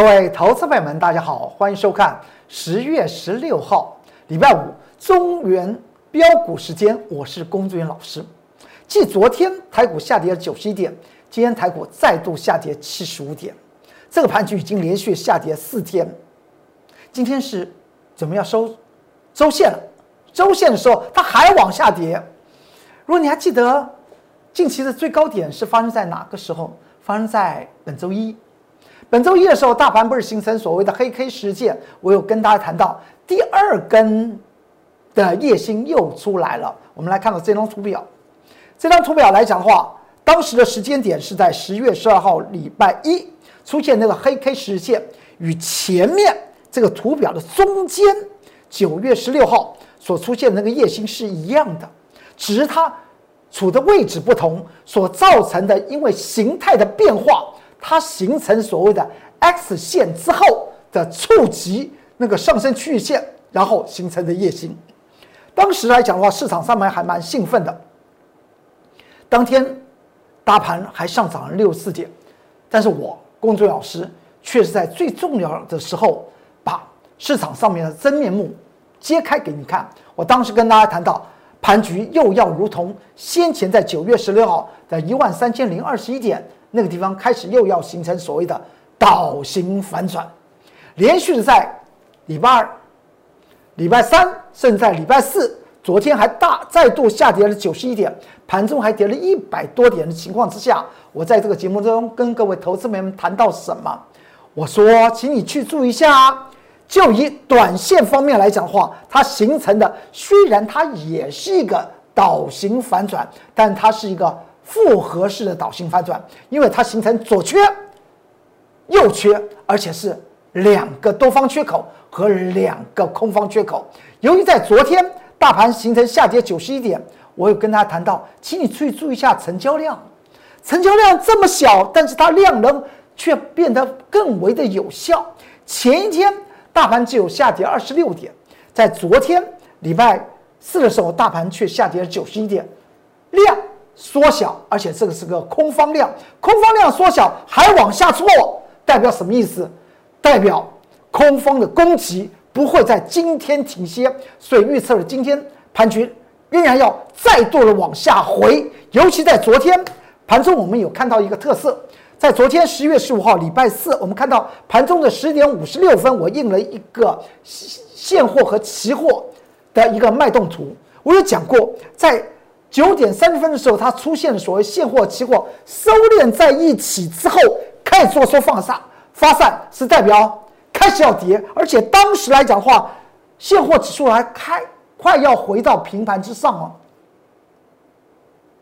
各位投资朋友们，大家好，欢迎收看十月十六号礼拜五中原标股时间，我是龚志元老师。继昨天台股下跌了九十一点，今天台股再度下跌七十五点，这个盘局已经连续下跌四天。今天是准备要收周线了，周线的时候它还往下跌。如果你还记得近期的最高点是发生在哪个时候？发生在本周一。本周一的时候，大盘不是形成所谓的黑 K 事件，我有跟大家谈到第二根的夜星又出来了。我们来看到这张图表，这张图表来讲的话，当时的时间点是在十月十二号礼拜一出现那个黑 K 实线，与前面这个图表的中间九月十六号所出现的那个夜星是一样的，只是它处的位置不同，所造成的因为形态的变化。它形成所谓的 X 线之后的触及那个上升区域线，然后形成的夜星。当时来讲的话，市场上面还蛮兴奋的。当天大盘还上涨了六四点，但是我工作老师却是在最重要的时候把市场上面的真面目揭开给你看。我当时跟大家谈到，盘局又要如同先前在九月十六号的一万三千零二十一点。那个地方开始又要形成所谓的倒型反转，连续的在礼拜二、礼拜三，甚至在礼拜四，昨天还大再度下跌了九十一点，盘中还跌了一百多点的情况之下，我在这个节目中跟各位投资朋友们谈到什么？我说，请你去注意一下啊。就以短线方面来讲的话，它形成的虽然它也是一个倒型反转，但它是一个。复合式的倒性反转，因为它形成左缺、右缺，而且是两个多方缺口和两个空方缺口。由于在昨天大盘形成下跌九十一点，我有跟大家谈到，请你注意注意一下成交量，成交量这么小，但是它量能却变得更为的有效。前一天大盘只有下跌二十六点，在昨天礼拜四的时候，大盘却下跌了九十一点，量。缩小，而且这个是个空方量，空方量缩小还往下挫，代表什么意思？代表空方的攻击不会在今天停歇，所以预测了今天盘局仍然要再度的往下回。尤其在昨天盘中，我们有看到一个特色，在昨天十一月十五号礼拜四，我们看到盘中的十点五十六分，我印了一个现货和期货的一个脉动图。我有讲过，在九点三十分的时候，它出现了所谓现货、期货收敛在一起之后，开始做缩放散发散，是代表开始要跌。而且当时来讲的话，现货指数还开快要回到平盘之上了。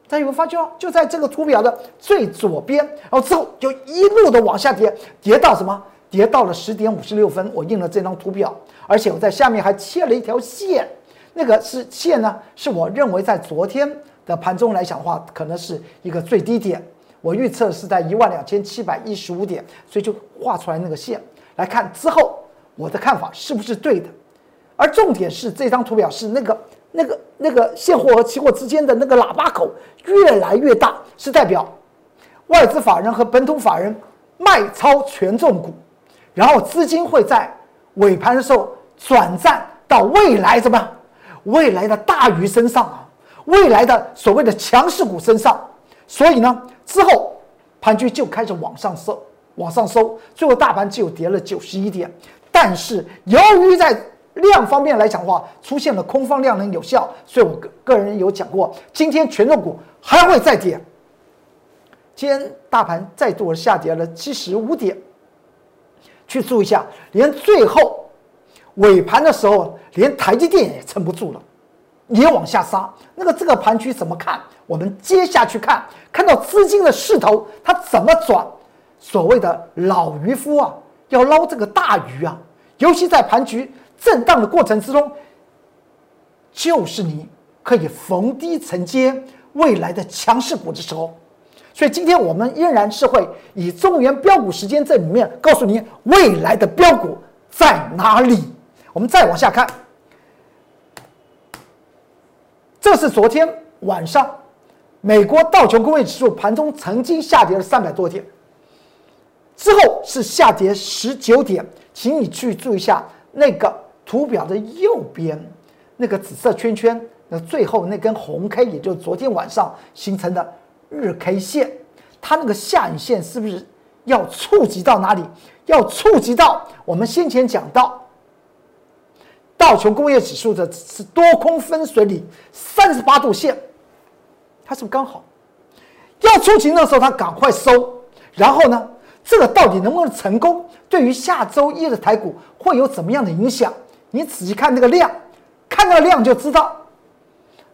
大家有没有发觉？就在这个图表的最左边，然后之后就一路的往下跌，跌到什么？跌到了十点五十六分。我印了这张图表，而且我在下面还切了一条线。那个是线呢，是我认为在昨天的盘中来讲的话，可能是一个最低点。我预测是在一万两千七百一十五点，所以就画出来那个线来看之后，我的看法是不是对的？而重点是这张图表是那个那个那个现货和期货之间的那个喇叭口越来越大，是代表外资法人和本土法人卖超权重股，然后资金会在尾盘的时候转战到未来怎么？未来的大鱼身上啊，未来的所谓的强势股身上，所以呢，之后盘局就开始往上收，往上收，最后大盘只有跌了九十一点。但是由于在量方面来讲的话，出现了空方量能有效，所以我个个人有讲过，今天权重股还会再跌。今天大盘再度下跌了七十五点，去注意一下，连最后。尾盘的时候，连台积电也撑不住了，也往下杀。那个这个盘区怎么看？我们接下去看，看到资金的势头，它怎么转？所谓的老渔夫啊，要捞这个大鱼啊，尤其在盘局震荡的过程之中，就是你可以逢低承接未来的强势股的时候。所以今天我们依然是会以中原标股时间这里面告诉你未来的标股在哪里。我们再往下看，这是昨天晚上美国道琼工业指数盘中曾经下跌了三百多点，之后是下跌十九点，请你去注意一下那个图表的右边那个紫色圈圈，那最后那根红 K，也就是昨天晚上形成的日 K 线，它那个下影线是不是要触及到哪里？要触及到我们先前讲到道琼工业指数的是多空分水岭三十八度线，它是不是刚好要触及的时候，它赶快收，然后呢？这个到底能不能成功？对于下周一的台股会有怎么样的影响？你仔细看那个量，看那个量就知道，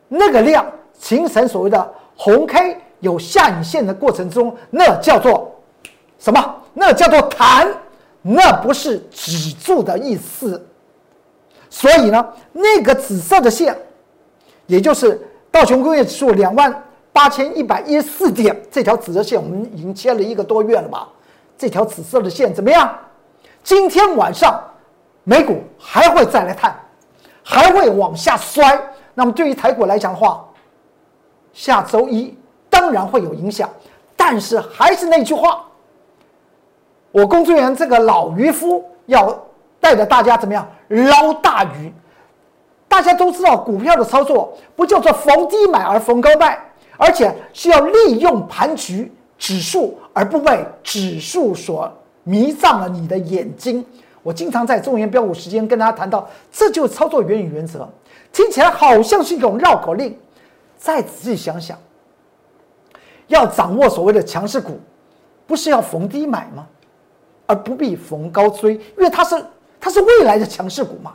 那个量形成所谓的红 K 有下影线的过程中，那叫做什么？那叫做弹，那不是止住的意思。所以呢，那个紫色的线，也就是道琼工业指数两万八千一百一十四点这条紫色线，我们已经切了一个多月了吧？这条紫色的线怎么样？今天晚上美股还会再来探，还会往下摔。那么对于台股来讲的话，下周一当然会有影响。但是还是那句话，我工作人员这个老渔夫要带着大家怎么样捞大鱼？大家都知道，股票的操作不叫做逢低买而逢高卖，而且是要利用盘局。指数，而不被指数所迷障了你的眼睛。我经常在中原标股时间跟大家谈到，这就是操作原理原则。听起来好像是一种绕口令，再仔细想想，要掌握所谓的强势股，不是要逢低买吗？而不必逢高追，因为它是它是未来的强势股嘛。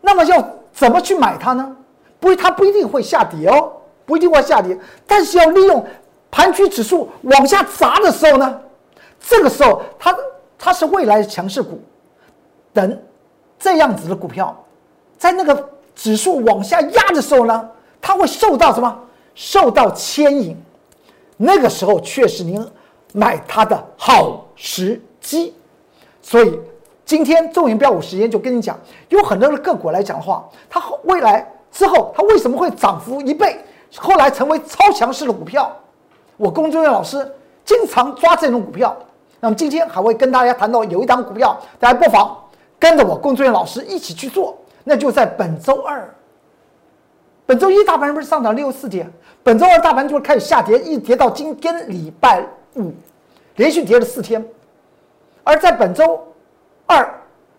那么要怎么去买它呢？不，它不一定会下跌哦，不一定会下跌，但是要利用。盘区指数往下砸的时候呢，这个时候它它是未来的强势股，等这样子的股票，在那个指数往下压的时候呢，它会受到什么？受到牵引，那个时候确实您买它的好时机。所以今天中银标股时间就跟你讲，有很多的个股来讲的话，它未来之后它为什么会涨幅一倍，后来成为超强势的股票？我工作人员老师经常抓这种股票，那么今天还会跟大家谈到有一档股票，大家不妨跟着我工作人员老师一起去做。那就在本周二，本周一大盘不是上涨六四点，本周二大盘就开始下跌，一跌到今天礼拜五，连续跌了四天。而在本周二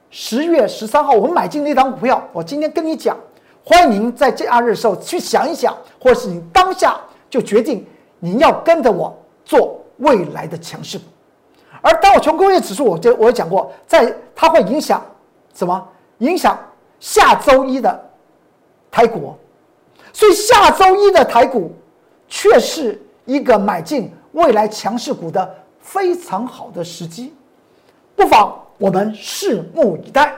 十月十三号，我们买进那档股票，我今天跟你讲，欢迎您在假日的时候去想一想，或者是你当下就决定。你要跟着我做未来的强势股，而道琼工业指数，我就我讲过，在它会影响什么？影响下周一的台股，所以下周一的台股却是一个买进未来强势股的非常好的时机，不妨我们拭目以待。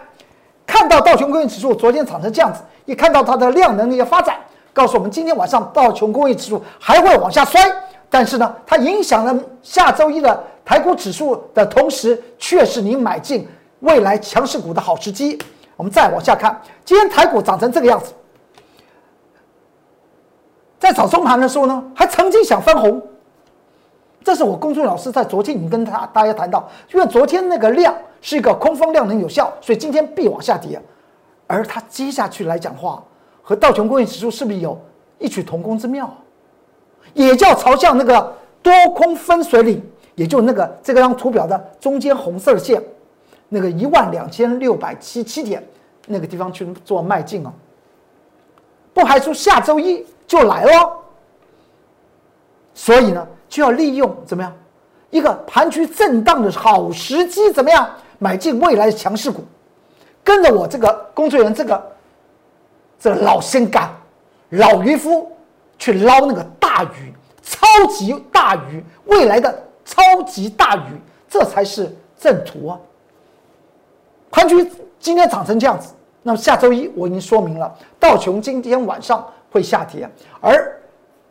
看到道琼工业指数昨天涨成这样子，一看到它的量能的发展。告诉我们，今天晚上道琼工业指数还会往下摔，但是呢，它影响了下周一的台股指数的同时，却是你买进未来强势股的好时机。我们再往下看，今天台股涨成这个样子，在早中盘的时候呢，还曾经想翻红。这是我公众老师在昨天已经跟他大家谈到，因为昨天那个量是一个空方量能有效，所以今天必往下跌，而它接下去来讲话。和道琼工业指数是不是有异曲同工之妙？也叫朝向那个多空分水岭，也就那个这张图表的中间红色的线，那个一万两千六百七七点那个地方去做迈进啊！不排除下周一就来了。所以呢，就要利用怎么样一个盘区震荡的好时机，怎么样买进未来的强势股，跟着我这个工作人员这个。这个老先干，老渔夫去捞那个大鱼，超级大鱼，未来的超级大鱼，这才是正途啊！盘局今天涨成这样子，那么下周一我已经说明了，道琼今天晚上会下跌，而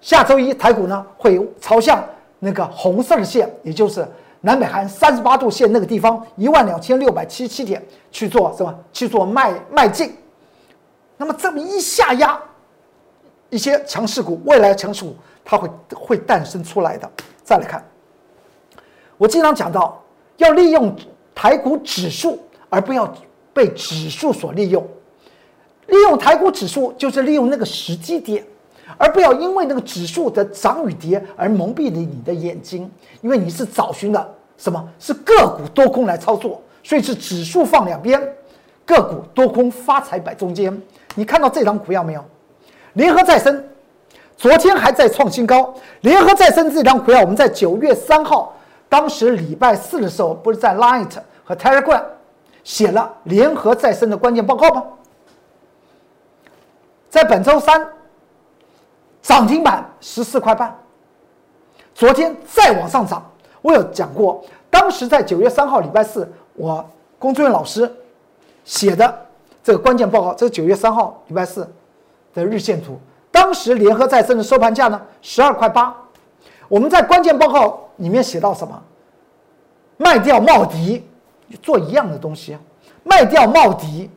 下周一台股呢会朝向那个红色的线，也就是南北韩三十八度线那个地方一万两千六百七十七点去做什么？去做迈迈进。那么这么一下压，一些强势股，未来强势股它会会诞生出来的。再来看，我经常讲到，要利用台股指数，而不要被指数所利用。利用台股指数，就是利用那个时机点，而不要因为那个指数的涨与跌而蒙蔽了你的眼睛。因为你是找寻的什么？是个股多空来操作，所以是指数放两边，个股多空发财摆中间。你看到这张股票没有？联合再生，昨天还在创新高。联合再生这张股票，我们在九月三号，当时礼拜四的时候，不是在 Light 和 Telegram 写了联合再生的关键报告吗？在本周三涨停板十四块半，昨天再往上涨。我有讲过，当时在九月三号礼拜四，我工作人员老师写的这个关键报告，这是九月三号礼拜四。的日线图，当时联合再生的收盘价呢，十二块八。我们在关键报告里面写到什么？卖掉茂迪，做一样的东西，卖掉茂迪，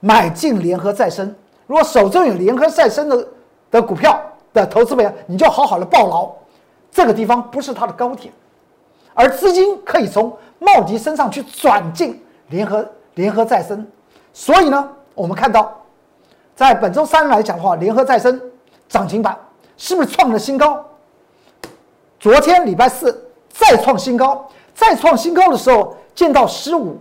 买进联合再生。如果手中有联合再生的的股票的投资者，你就好好的抱牢。这个地方不是它的高点，而资金可以从茂迪身上去转进联合联合再生。所以呢，我们看到。在本周三来讲的话，联合再生涨停板是不是创了新高？昨天礼拜四再创新高，再创新高的时候见到十五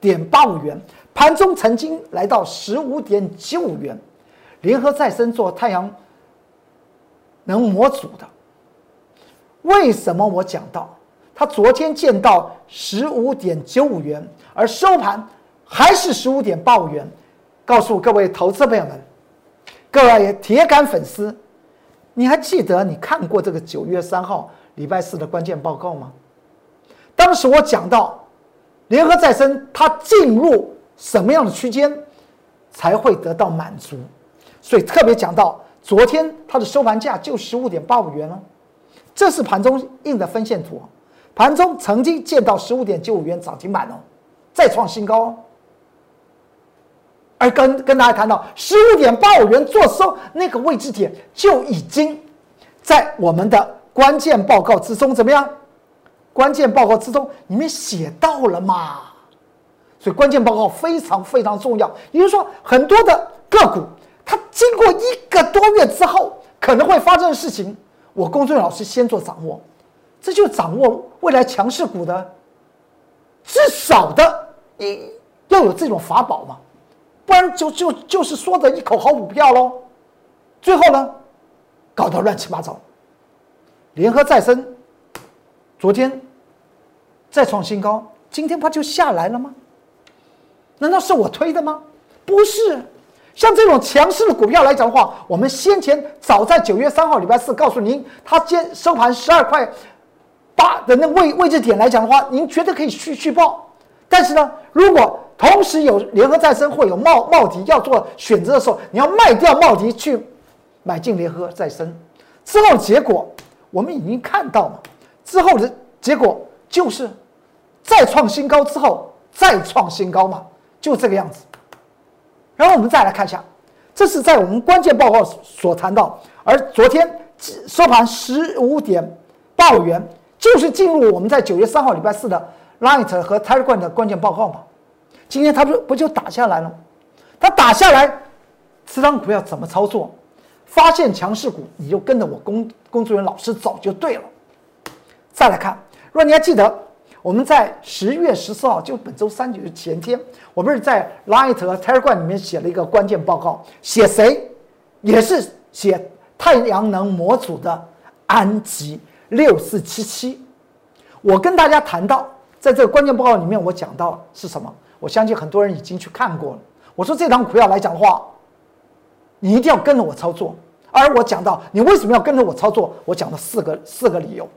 点八五元，盘中曾经来到十五点九五元。联合再生做太阳能模组的，为什么我讲到它昨天见到十五点九五元，而收盘还是十五点八五元？告诉各位投资朋友们，各位铁杆粉丝，你还记得你看过这个九月三号礼拜四的关键报告吗？当时我讲到，联合再生它进入什么样的区间才会得到满足，所以特别讲到昨天它的收盘价就十五点八五元了，这是盘中印的分线图，盘中曾经见到十五点九五元涨停板哦，再创新高。而跟跟大家谈到十五点八五元做收那个位置点就已经在我们的关键报告之中怎么样？关键报告之中你们写到了嘛？所以关键报告非常非常重要。也就是说，很多的个股它经过一个多月之后可能会发生的事情，我公众老师先做掌握，这就掌握未来强势股的至少的一要有这种法宝嘛。不然就就就是说的一口好股票喽，最后呢，搞得乱七八糟。联合再生昨天再创新高，今天不就下来了吗？难道是我推的吗？不是，像这种强势的股票来讲的话，我们先前早在九月三号礼拜四告诉您，它今收盘十二块八的那位位置点来讲的话，您绝对可以去去报。但是呢，如果同时有联合再生或有茂茂迪要做选择的时候，你要卖掉茂迪去买进联合再生，之后结果我们已经看到了，之后的结果就是再创新高之后再创新高嘛，就这个样子。然后我们再来看一下，这是在我们关键报告所谈到，而昨天收盘十五点八五元，就是进入我们在九月三号礼拜四的 Light 和 Telegram 的关键报告嘛。今天它不不就打下来了？它打下来，这张股票怎么操作？发现强势股，你就跟着我工工作人员老师走就对了。再来看，如果你还记得，我们在十月十四号，就本周三就是前天，我们是在 Light 和 Telegram 里面写了一个关键报告，写谁？也是写太阳能模组的安吉六四七七。我跟大家谈到，在这个关键报告里面，我讲到是什么？我相信很多人已经去看过了。我说这张股票来讲的话，你一定要跟着我操作。而我讲到你为什么要跟着我操作，我讲了四个四个理由，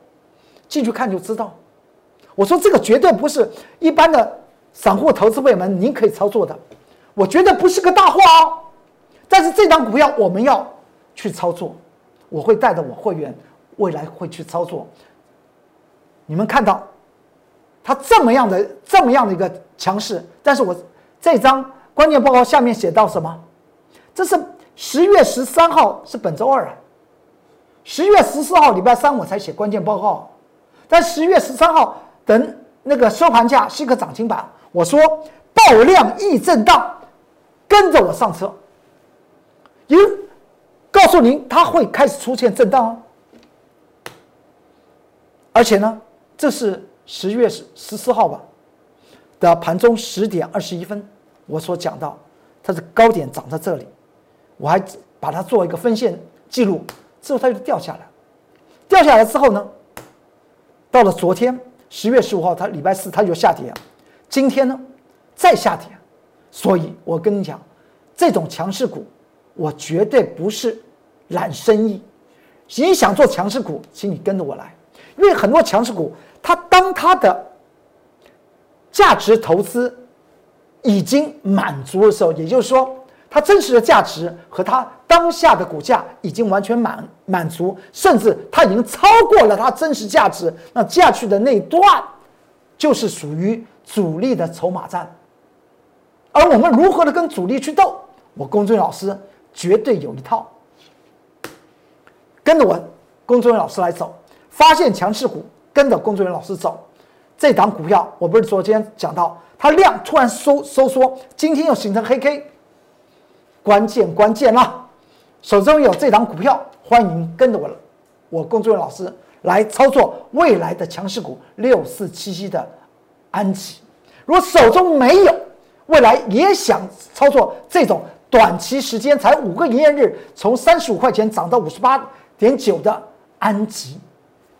进去看就知道。我说这个绝对不是一般的散户投资朋友们您可以操作的，我觉得不是个大话哦。但是这张股票我们要去操作，我会带着我会员未来会去操作。你们看到。它这么样的这么样的一个强势，但是我这张关键报告下面写到什么？这是十月十三号，是本周二啊。十月十四号礼拜三我才写关键报告，但十月十三号等那个收盘价是一个涨停板，我说爆量易震荡，跟着我上车，因告诉您它会开始出现震荡哦。而且呢，这是十月十十四号吧的盘中十点二十一分，我所讲到它的高点涨在这里，我还把它做一个分线记录，之后它就掉下来，掉下来之后呢？到了昨天十月十五号，它礼拜四它就下跌，今天呢再下跌，所以我跟你讲，这种强势股，我绝对不是揽生意。你想做强势股，请你跟着我来，因为很多强势股，它当它的价值投资已经满足的时候，也就是说。它真实的价值和它当下的股价已经完全满满足，甚至它已经超过了它真实价值。那接下去的那段，就是属于主力的筹码战。而我们如何的跟主力去斗？我龚俊老师绝对有一套，跟着我龚俊老师来走，发现强势股，跟着龚俊老师走。这档股票，我不是昨天讲到，它量突然收收缩，今天又形成黑 K。关键关键啦！手中有这档股票，欢迎跟着我，我工作人员老师来操作未来的强势股六四七七的安吉。如果手中没有，未来也想操作这种短期时间才五个营业日，从三十五块钱涨到五十八点九的安吉，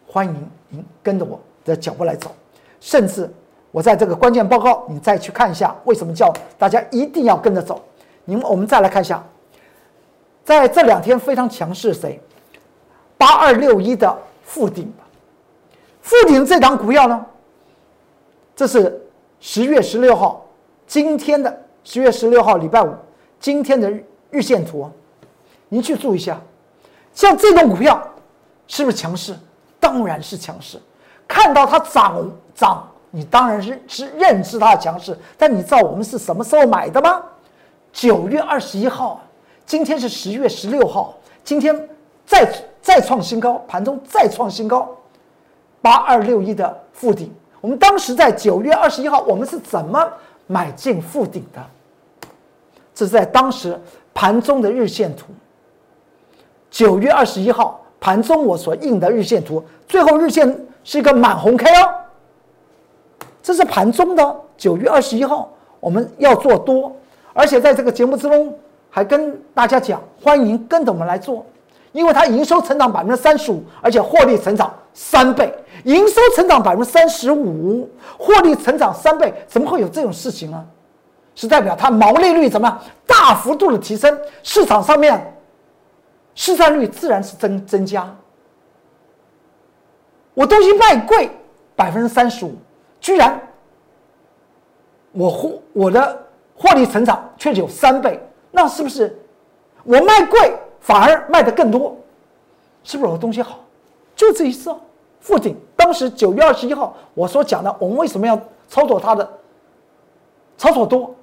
欢迎您跟着我的脚步来走。甚至我在这个关键报告，你再去看一下，为什么叫大家一定要跟着走？你们，我们再来看一下，在这两天非常强势，谁？八二六一的富鼎，富鼎这档股票呢？这是十月十六号，今天的十月十六号礼拜五，今天的日线图，您去注意一下，像这种股票是不是强势？当然是强势。看到它涨涨，你当然是是认知它的强势，但你知道我们是什么时候买的吗？九月二十一号，今天是十月十六号，今天再再创新高，盘中再创新高，八二六一的附顶。我们当时在九月二十一号，我们是怎么买进附顶的？这是在当时盘中的日线图。九月二十一号盘中我所印的日线图，最后日线是一个满红 K 哦。这是盘中的九月二十一号，我们要做多。而且在这个节目之中，还跟大家讲，欢迎跟着我们来做，因为它营收成长百分之三十五，而且获利成长三倍，营收成长百分之三十五，获利成长三倍，怎么会有这种事情呢？是代表它毛利率怎么样大幅度的提升，市场上面市占率自然是增增加。我东西卖贵百分之三十五，居然我获我的。获利成长却有三倍，那是不是我卖贵反而卖的更多？是不是我的东西好？就这一次哦。附近当时九月二十一号我所讲的，我们为什么要操作它的操作多？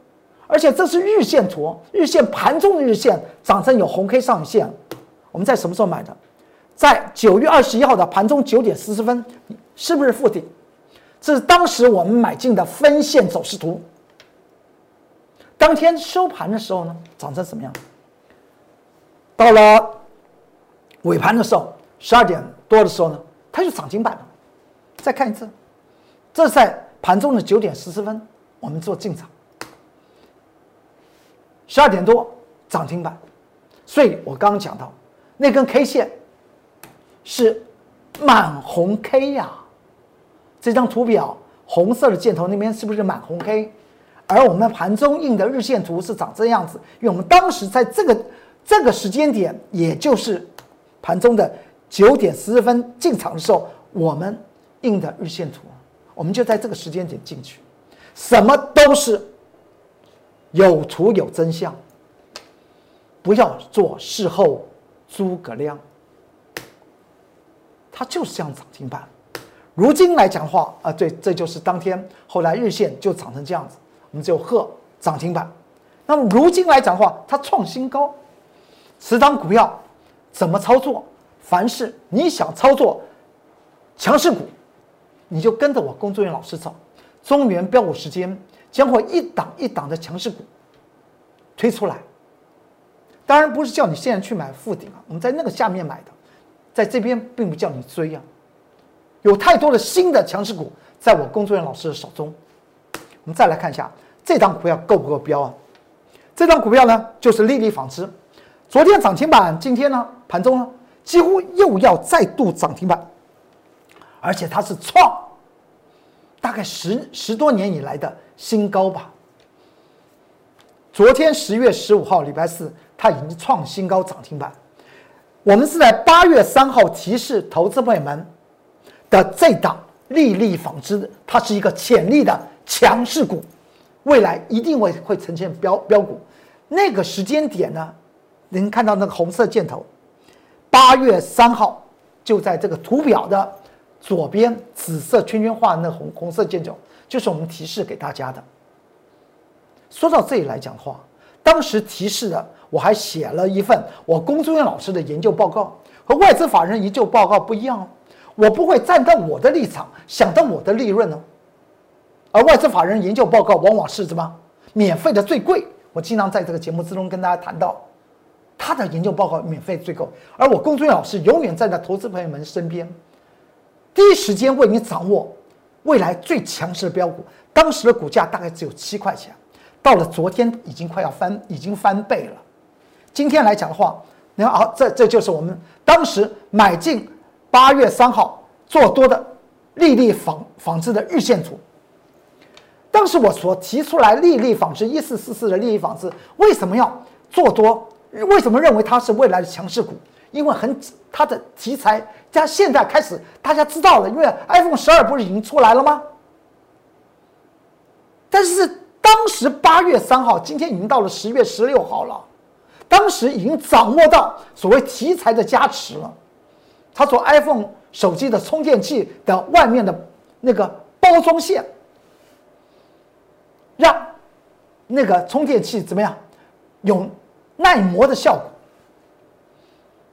而且这是日线图，日线盘中的日线涨成有红 K 上影线。我们在什么时候买的？在九月二十一号的盘中九点四十分，是不是附顶？这是当时我们买进的分线走势图。当天收盘的时候呢，涨成什么样？到了尾盘的时候，十二点多的时候呢，它就涨停板了。再看一次，这是在盘中的九点十四分，我们做进场。十二点多涨停板，所以我刚刚讲到那根 K 线是满红 K 呀。这张图表红色的箭头那边是不是满红 K？而我们盘中印的日线图是长这样子，因为我们当时在这个这个时间点，也就是盘中的九点十分进场的时候，我们印的日线图，我们就在这个时间点进去，什么都是有图有真相，不要做事后诸葛亮，它就是这样涨停板。如今来讲的话啊，对，这就是当天后来日线就涨成这样子。我们只有贺涨停板。那么如今来讲的话，它创新高，持仓股票怎么操作？凡是你想操作强势股，你就跟着我工作人员老师走，中原标股时间将会一档一档的强势股推出来。当然不是叫你现在去买附顶啊，我们在那个下面买的，在这边并不叫你追啊。有太多的新的强势股在我工作人员老师的手中。我们再来看一下这张股票够不够标啊？这张股票呢，就是丽丽纺织，昨天涨停板，今天呢盘中呢几乎又要再度涨停板，而且它是创大概十十多年以来的新高吧。昨天十月十五号礼拜四，它已经创新高涨停板。我们是在八月三号提示投资朋友们的这档丽丽纺织，它是一个潜力的强势股，未来一定会会呈现标标股。那个时间点呢，您看到那个红色箭头，八月三号就在这个图表的左边紫色圈圈画那红红色箭头，就是我们提示给大家的。说到这里来讲的话，当时提示的我还写了一份我龚忠元老师的研究报告，和外资法人研究报告不一样哦，我不会站在我的立场想到我的利润呢，而外资法人研究报告往往是什么免费的最贵。我经常在这个节目之中跟大家谈到，他的研究报告免费最贵，而我龚俊老师永远站在投资朋友们身边，第一时间为你掌握未来最强势的标股。当时的股价大概只有七块钱，到了昨天已经快要翻，已经翻倍了。今天来讲的话，你看啊，这这就是我们当时买进八月三号做多的丽丽纺纺织的日线图。当时我所提出来，丽丽纺织一四四四的丽丽纺织为什么要做多？为什么认为它是未来的强势股？因为很它的题材，加现在开始大家知道了，因为 iPhone 十二不是已经出来了吗？但是当时八月三号，今天已经到了十月十六号了，当时已经掌握到所谓题材的加持了。它从 iPhone 手机的充电器的外面的那个包装线。那个充电器怎么样有耐磨的效果？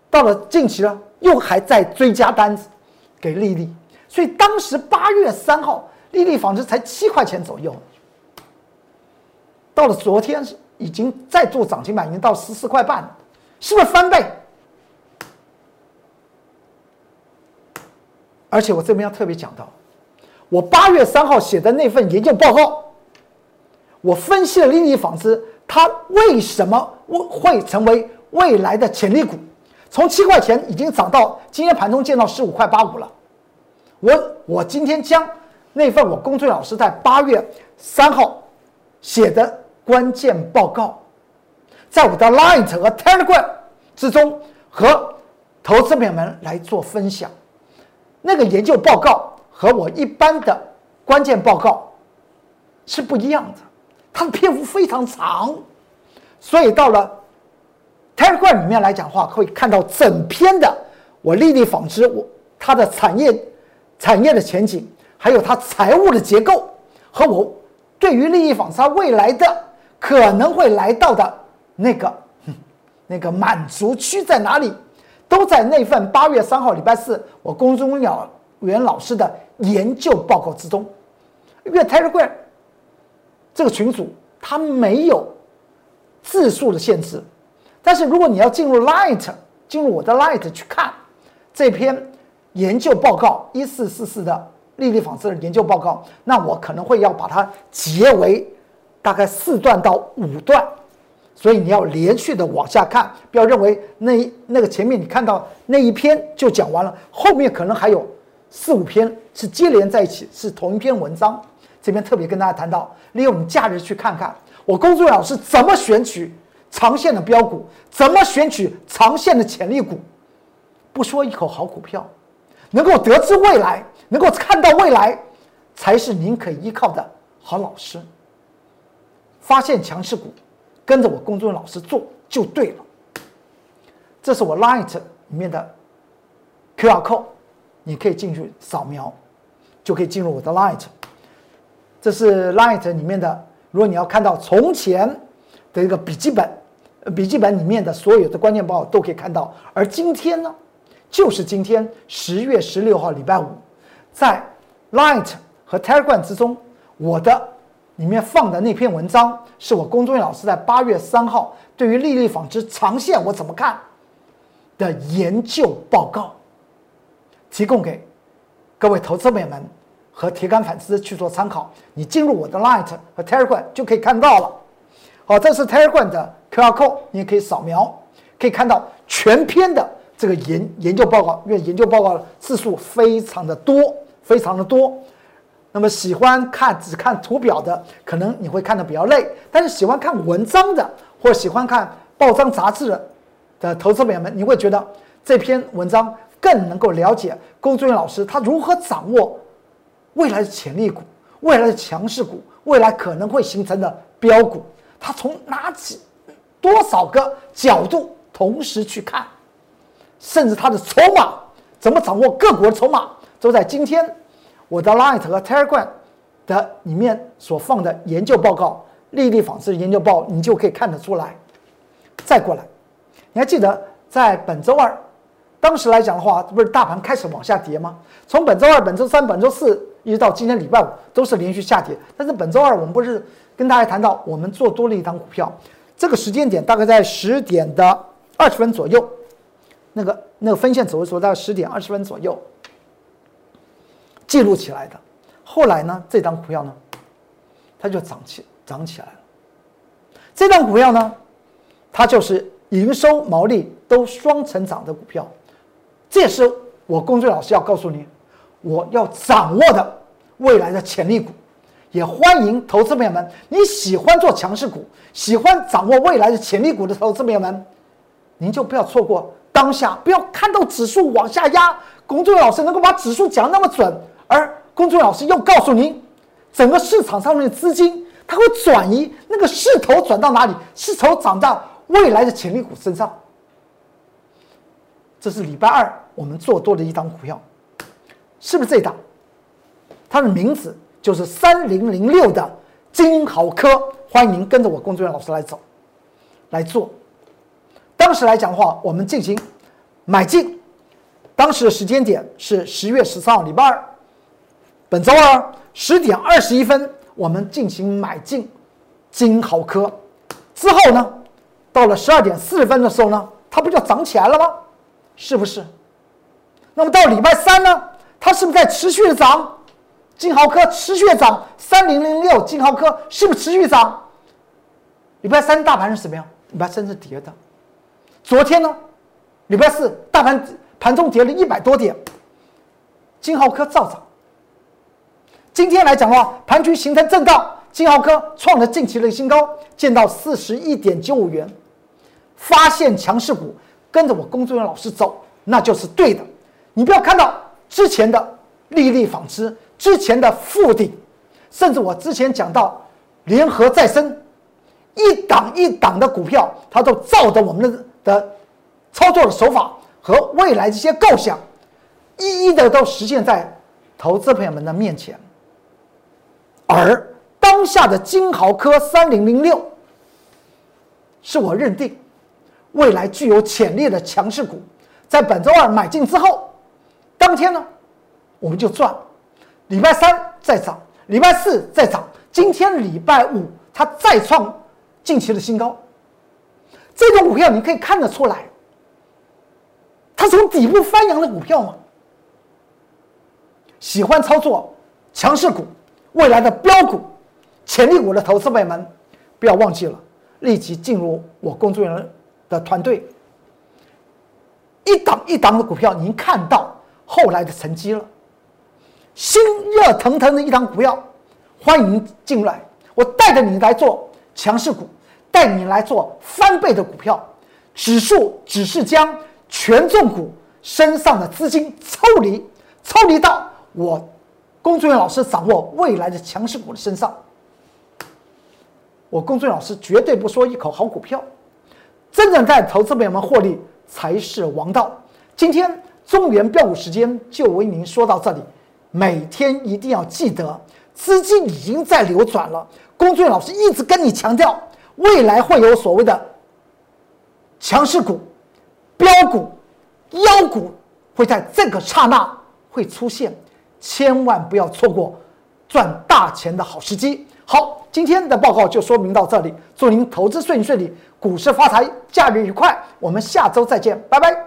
到了近期呢，又还在追加单子给丽丽，所以当时八月三号，丽丽纺织才七块钱左右，到了昨天已经在做涨停板，已经到十四块半，是不是翻倍？而且我这边要特别讲到，我八月三号写的那份研究报告。我分析了丽丽纺织，它为什么会成为未来的潜力股？从七块钱已经涨到今天盘中见到十五块八五了。我我今天将那份我工作老师在八月三号写的关键报告，在我的 Line 和 Telegram 之中和投资朋友们来做分享。那个研究报告和我一般的关键报告是不一样的。它的篇幅非常长，所以到了 Telegram 里面来讲的话，会看到整篇的我丽丽纺织我它的产业产业的前景，还有它财务的结构和我对于丽丽纺织未来的可能会来到的那个那个满足区在哪里，都在那份八月三号礼拜四我公中鸟袁老师的研究报告之中，因为 Telegram。这个群组它没有字数的限制，但是如果你要进入 Light，进入我的 Light 去看这篇研究报告一四四四的丽丽纺织的研究报告，那我可能会要把它结为大概四段到五段，所以你要连续的往下看，不要认为那那个前面你看到那一篇就讲完了，后面可能还有四五篇是接连在一起，是同一篇文章。这边特别跟大家谈到，利用你假日去看看我工作老师怎么选取长线的标股，怎么选取长线的潜力股。不说一口好股票，能够得知未来，能够看到未来，才是您可以依靠的好老师。发现强势股，跟着我工作老师做就对了。这是我 Light 里面的 QR code，你可以进去扫描，就可以进入我的 Light。这是 Light 里面的，如果你要看到从前的一个笔记本，笔记本里面的所有的关键报都可以看到。而今天呢，就是今天十月十六号礼拜五，在 Light 和 Telegram 之中，我的里面放的那篇文章，是我龚忠元老师在八月三号对于利率纺织长线我怎么看的研究报告，提供给各位投资朋友们和铁杆粉丝去做参考。你进入我的 Light 和 Telegram 就可以看到了。好，这是 Telegram 的 QR code，你也可以扫描，可以看到全篇的这个研研究报告。因为研究报告的字数非常的多，非常的多。那么喜欢看只看图表的，可能你会看的比较累；但是喜欢看文章的，或喜欢看报章杂志的的投资朋友们，你会觉得这篇文章更能够了解龚俊老师他如何掌握未来的潜力股、未来的强势股、未来可能会形成的标股。它从哪几多少个角度同时去看，甚至它的筹码怎么掌握各国的筹码，都在今天我的 Light 和 Telegram 的里面所放的研究报告、利率纺织研究报，你就可以看得出来。再过来，你还记得在本周二，当时来讲的话，不是大盘开始往下跌吗？从本周二、本周三、本周四一直到今天礼拜五，都是连续下跌。但是本周二我们不是。跟大家谈到，我们做多了一档股票，这个时间点大概在十点的二十分左右，那个那个分线走的时候，大概十点二十分左右记录起来的。后来呢，这档股票呢，它就涨起涨起来了。这档股票呢，它就是营收毛利都双成长的股票，这也是我工作老师要告诉你，我要掌握的未来的潜力股。也欢迎投资朋友们，你喜欢做强势股，喜欢掌握未来的潜力股的投资朋友们，您就不要错过当下，不要看到指数往下压。龚俊老师能够把指数讲那么准，而龚俊老师又告诉您，整个市场上面的资金它会转移，那个势头转到哪里？势头涨到未来的潜力股身上。这是礼拜二我们做多的一档股票，是不是这档？它的名字。就是三零零六的金豪科，欢迎您跟着我工作人员老师来走，来做。当时来讲的话，我们进行买进，当时的时间点是十月十三号，礼拜二，本周二十点二十一分，我们进行买进金豪科。之后呢，到了十二点四十分的时候呢，它不就涨起来了吗？是不是？那么到礼拜三呢，它是不是在持续的涨？金豪科持续涨，三零零六，金豪科是不是持续涨？礼拜三大盘是什么样？礼拜三是跌的。昨天呢？礼拜四大盘盘中跌了一百多点，金豪科照涨。今天来讲的话，盘局形成震荡，金豪科创了近期的新高，见到四十一点九五元。发现强势股，跟着我工作人员老师走，那就是对的。你不要看到之前的利率纺织。之前的复顶，甚至我之前讲到联合再生，一档一档的股票，它都照着我们的的操作的手法和未来这些构想，一一的都实现在投资朋友们的面前。而当下的金豪科三零零六，是我认定未来具有潜力的强势股，在本周二买进之后，当天呢，我们就赚。礼拜三再涨，礼拜四再涨，今天礼拜五它再创近期的新高。这种股票你可以看得出来，它从底部翻扬的股票吗？喜欢操作强势股、未来的标股、潜力股的投资朋友们，不要忘记了，立即进入我工作人员的团队。一档一档的股票，您看到后来的成绩了。新热腾腾的一档股票，欢迎进来！我带着你来做强势股，带你来做翻倍的股票。指数只是将权重股身上的资金抽离，抽离到我工作人员老师掌握未来的强势股的身上。我工作人员老师绝对不说一口好股票，真正在投资朋友们获利才是王道。今天中原标股时间就为您说到这里。每天一定要记得，资金已经在流转了。龚俊老师一直跟你强调，未来会有所谓的强势股、标股、妖股会在这个刹那会出现。千万不要错过赚大钱的好时机。好，今天的报告就说明到这里，祝您投资顺利顺利，股市发财，假日愉快。我们下周再见，拜拜。